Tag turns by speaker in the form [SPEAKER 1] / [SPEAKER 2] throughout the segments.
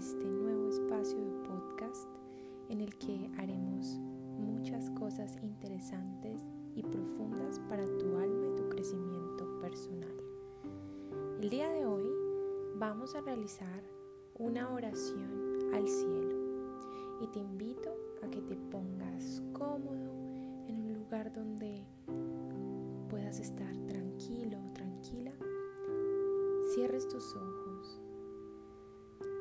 [SPEAKER 1] este nuevo espacio de podcast en el que haremos muchas cosas interesantes y profundas para tu alma y tu crecimiento personal. El día de hoy vamos a realizar una oración al cielo y te invito a que te pongas cómodo en un lugar donde puedas estar tranquilo tranquila. Cierres tus ojos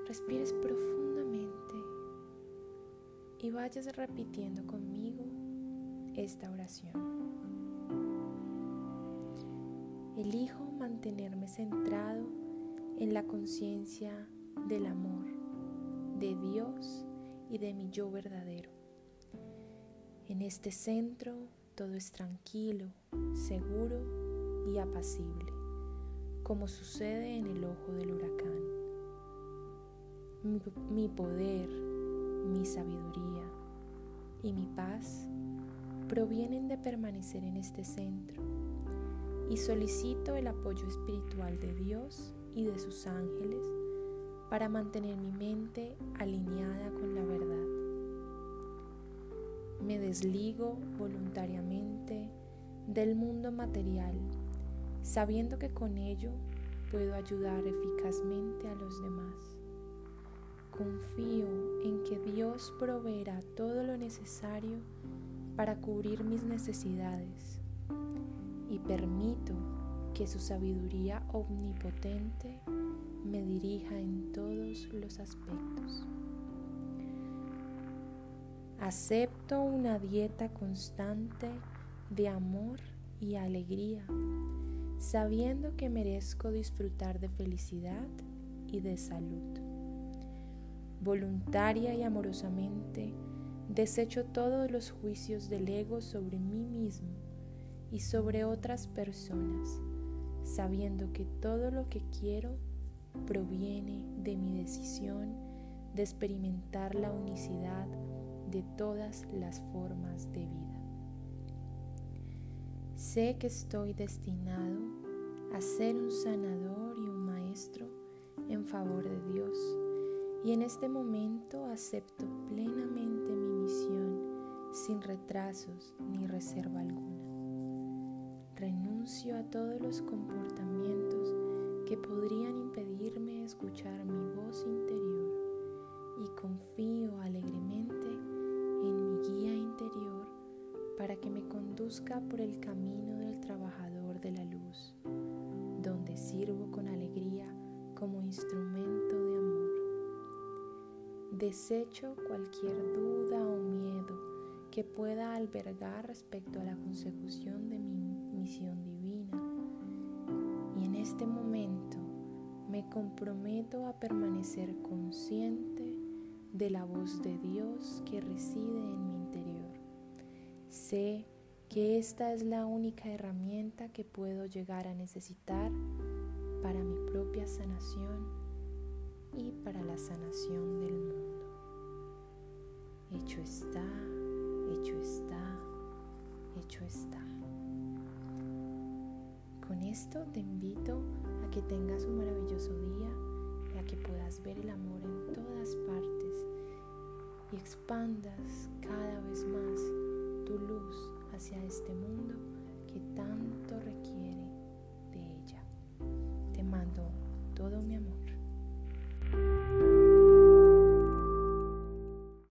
[SPEAKER 1] respires profundamente y vayas repitiendo conmigo esta oración. Elijo mantenerme centrado en la conciencia del amor, de Dios y de mi yo verdadero. En este centro todo es tranquilo, seguro y apacible, como sucede en el ojo del huracán. Mi, poder, mi sabiduría y mi paz provienen de permanecer en este centro y solicito el apoyo espiritual de Dios y de sus ángeles para mantener mi mente alineada con la verdad. Me desligo voluntariamente del mundo material, sabiendo que con ello puedo ayudar eficazmente a los demás. Confío en que Dios proveerá todo lo necesario para cubrir mis necesidades y permito que su sabiduría omnipotente me dirija en todos los aspectos. Acepto una dieta constante de amor y alegría, sabiendo que merezco disfrutar de felicidad y de salud. Voluntaria y amorosamente desecho todos los juicios del ego sobre mí mismo y sobre otras personas, sabiendo que todo lo que quiero proviene de mi decisión de experimentar la unicidad de todas las formas de vida. Sé que estoy destinado a ser un sanador y un maestro en favor de Dios y en este momento acepto plenamente mi misión sin retrasos ni reserva alguna renuncio a todos los comportamientos que podrían impedirme escuchar mi voz interior y confío alegremente en mi guía interior para que me conduzca por el camino del trabajador de la luz, donde sirvo con alegría como instrumento. Desecho cualquier duda o miedo que pueda albergar respecto a la consecución de mi misión divina. Y en este momento me comprometo a permanecer consciente de la voz de Dios que reside en mi interior. Sé que esta es la única herramienta que puedo llegar a necesitar para mi propia sanación y para la sanación del mundo. Hecho está, hecho está, hecho está. Con esto te invito a que tengas un maravilloso día y a que puedas ver el amor en todas partes y expandas cada vez más tu luz hacia este mundo que tanto requiere